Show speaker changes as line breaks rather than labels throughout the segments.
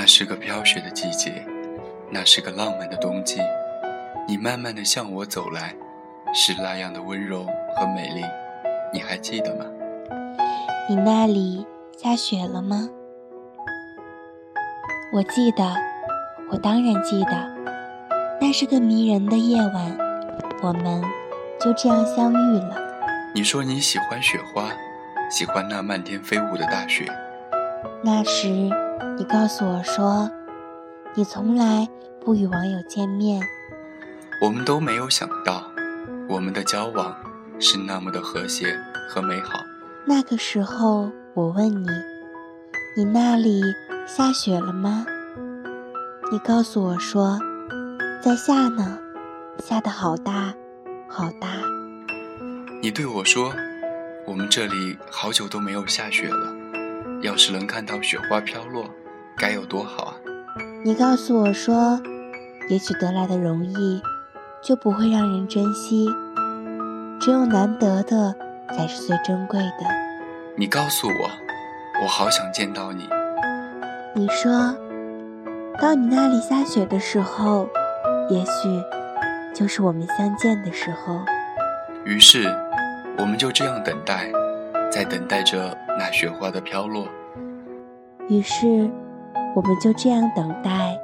那是个飘雪的季节，那是个浪漫的冬季。你慢慢的向我走来，是那样的温柔和美丽，你还记得吗？
你那里下雪了吗？我记得，我当然记得。那是个迷人的夜晚，我们就这样相遇了。
你说你喜欢雪花，喜欢那漫天飞舞的大雪。
那时，你告诉我说，你从来不与网友见面。
我们都没有想到，我们的交往是那么的和谐和美好。
那个时候，我问你，你那里下雪了吗？你告诉我说，在下呢，下的好大，好大。
你对我说，我们这里好久都没有下雪了，要是能看到雪花飘落，该有多好啊！
你告诉我说，也许得来的容易。就不会让人珍惜，只有难得的才是最珍贵的。
你告诉我，我好想见到你。
你说，到你那里下雪的时候，也许就是我们相见的时候。
于是，我们就这样等待，在等待着那雪花的飘落。
于是，我们就这样等待，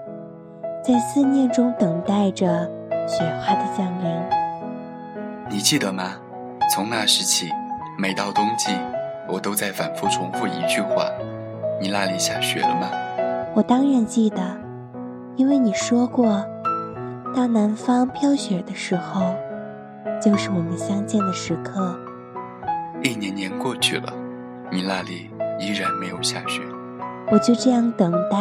在思念中等待着。雪花的降临，
你记得吗？从那时起，每到冬季，我都在反复重复一句话：“你那里下雪了吗？”
我当然记得，因为你说过，到南方飘雪的时候，就是我们相见的时刻。
一年年过去了，你那里依然没有下雪。
我就这样等待，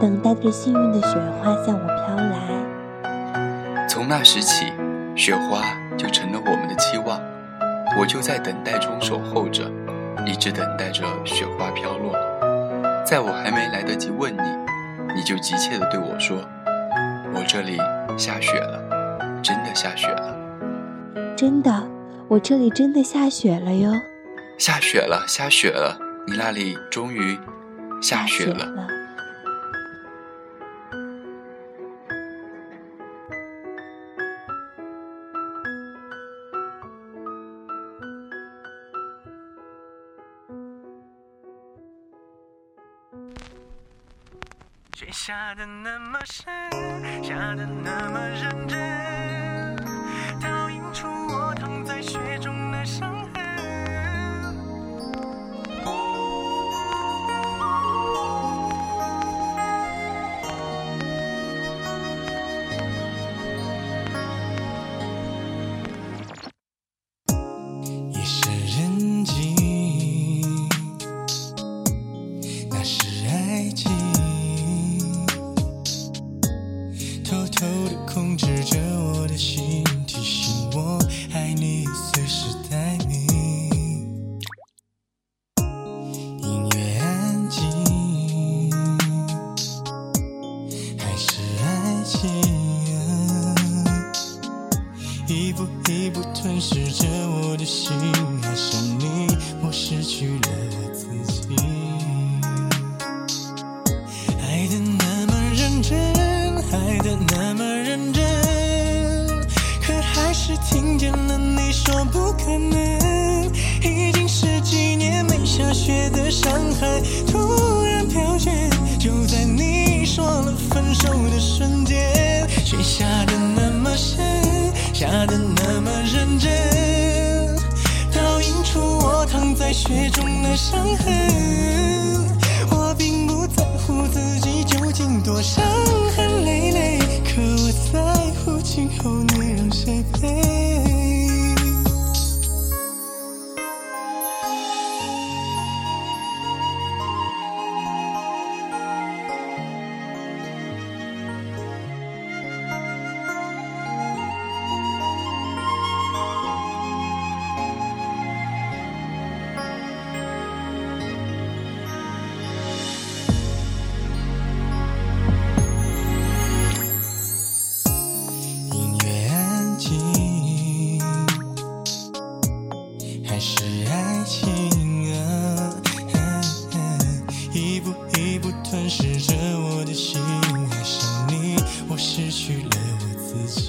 等待着幸运的雪花向我飘来。
从那时起，雪花就成了我们的期望，我就在等待中守候着，一直等待着雪花飘落。在我还没来得及问你，你就急切地对我说：“我这里下雪了，真的下雪了。”
真的，我这里真的下雪了哟！
下雪了，下雪了，你那里终于下雪了。
雪下的那么深，下的那么认真，偷偷的控制着我的心，提醒我爱你，随时待命。音乐安静，还是爱情？一步一步吞噬着我的心，爱上你，我失去了自己。们，已经十几年没下雪的上海突然飘雪，就在你说了分手的瞬间，雪下的那么深，下的那么认真，倒映出我躺在雪中的伤痕。我并不在乎自己究竟多伤痕累累，可我在乎今后你让谁陪。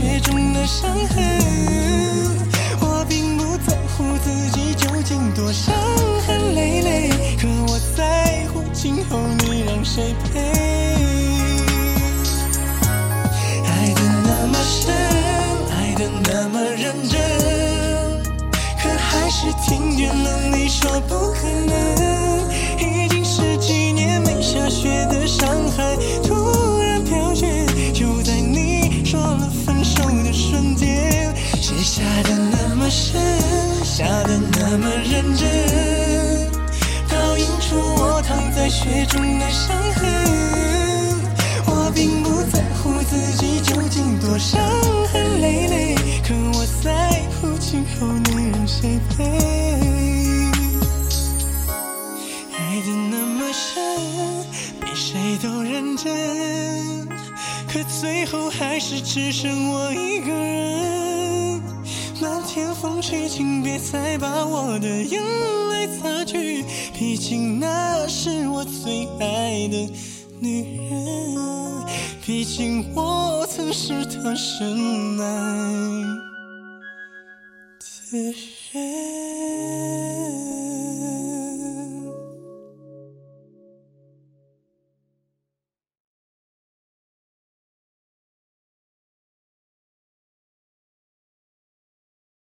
雪中的伤痕。中的伤痕。我并不在乎自己究竟多伤痕累累，可我在乎今后你让谁陪。爱的那么深，比谁都认真，可最后还是只剩我一个人。漫天风吹，请别再把我的眼泪擦，毕竟那是我最爱的女人，毕竟我曾是她深爱的人。